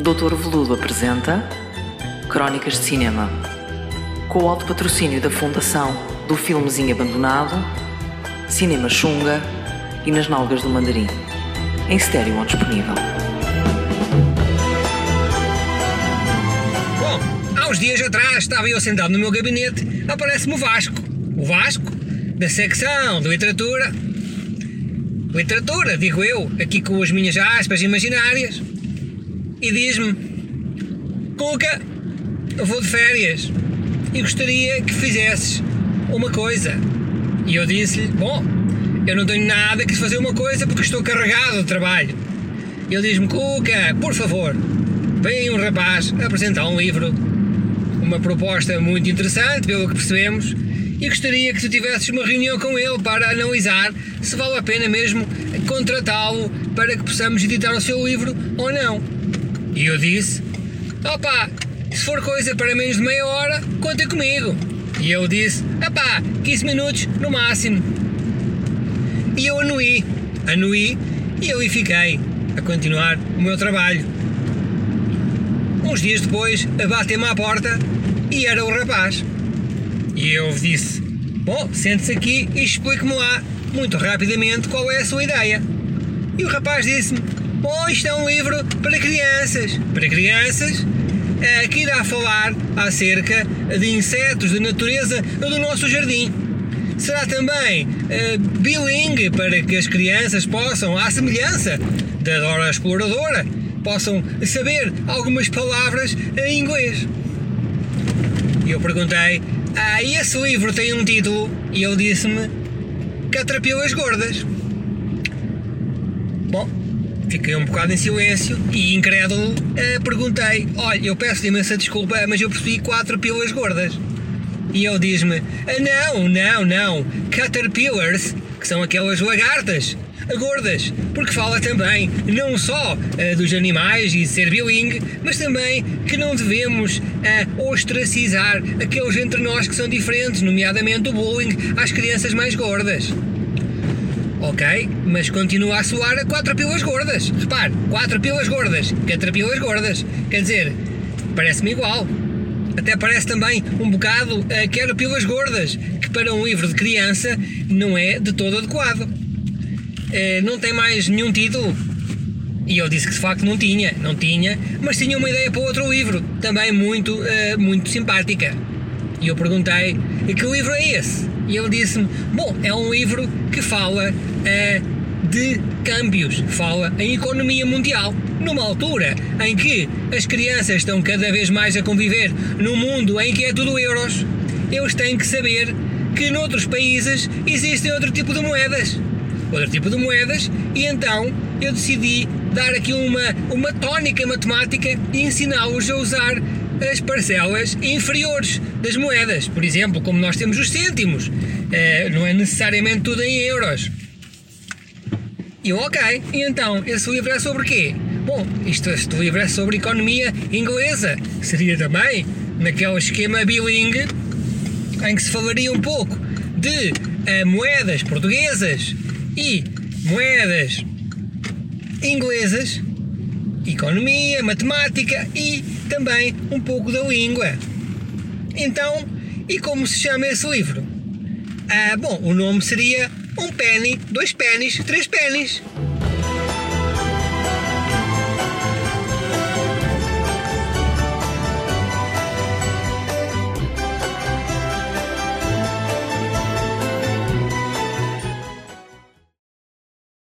Doutor Veludo apresenta Crónicas de Cinema. Com o alto patrocínio da Fundação do Filmezinho Abandonado, Cinema Xunga e Nas Nalgas do Mandarim. Em estéreo ou disponível. Bom, há uns dias atrás estava eu sentado no meu gabinete, aparece-me o Vasco. O Vasco, da secção de literatura. Literatura, digo eu, aqui com as minhas aspas imaginárias. E diz-me: Cuca, eu vou de férias e gostaria que fizesses uma coisa. E eu disse-lhe: Bom, eu não tenho nada que fazer uma coisa porque estou carregado de trabalho. E ele diz-me: Cuca, por favor, vem um rapaz apresentar um livro, uma proposta muito interessante, pelo que percebemos, e gostaria que tu tivesses uma reunião com ele para analisar se vale a pena mesmo contratá-lo para que possamos editar o seu livro ou não. E eu disse: Opa, se for coisa para menos de meia hora, conta comigo. E ele disse: Opá, 15 minutos no máximo. E eu anuí, anuí e ali fiquei a continuar o meu trabalho. Uns dias depois, bateu-me à porta e era o rapaz. E eu disse: Bom, sente-se aqui e explique-me lá, muito rapidamente, qual é a sua ideia. E o rapaz disse-me: Isto é um livro para crianças. Para crianças? que irá falar acerca de insetos de natureza do nosso jardim. Será também uh, bilingue para que as crianças possam, à semelhança da Dora Exploradora, possam saber algumas palavras em inglês. E eu perguntei: Ah, esse livro tem um título? E ele disse-me: Catrapilas Gordas. Bom, fiquei um bocado em silêncio e, incrédulo, uh, perguntei: Olha, eu peço imensa desculpa, mas eu percebi quatro pilas gordas. E ele diz-me: ah, Não, não, não, caterpillars, que são aquelas lagartas gordas, porque fala também não só uh, dos animais e ser bilingue, mas também que não devemos uh, ostracizar aqueles entre nós que são diferentes, nomeadamente o bullying às crianças mais gordas. Ok, mas continua a soar a quatro pilas gordas. Repare, quatro pilas gordas, quatro pilas gordas. Quer dizer, parece-me igual. Até parece também um bocado uh, quero pilas gordas, que para um livro de criança não é de todo adequado. Uh, não tem mais nenhum título. E eu disse que de facto não tinha, não tinha, mas tinha uma ideia para outro livro, também muito, uh, muito simpática. E eu perguntei: que livro é esse? E ele disse-me: Bom, é um livro que fala uh, de câmbios, fala em economia mundial. Numa altura em que as crianças estão cada vez mais a conviver num mundo em que é tudo euros, eles têm que saber que noutros países existem outro tipo de moedas. Outro tipo de moedas, e então eu decidi dar aqui uma, uma tónica matemática e ensiná-los a usar as parcelas inferiores das moedas. Por exemplo, como nós temos os cêntimos, eh, não é necessariamente tudo em euros. E ok, e então, esse livro é sobre quê? Bom, isto, este livro é sobre economia inglesa. Seria também naquele esquema bilingue em que se falaria um pouco de uh, moedas portuguesas e moedas inglesas, economia, matemática e também um pouco da língua. Então, e como se chama esse livro? Ah, bom, o nome seria Um Penny, Dois Pennies, Três Pennies.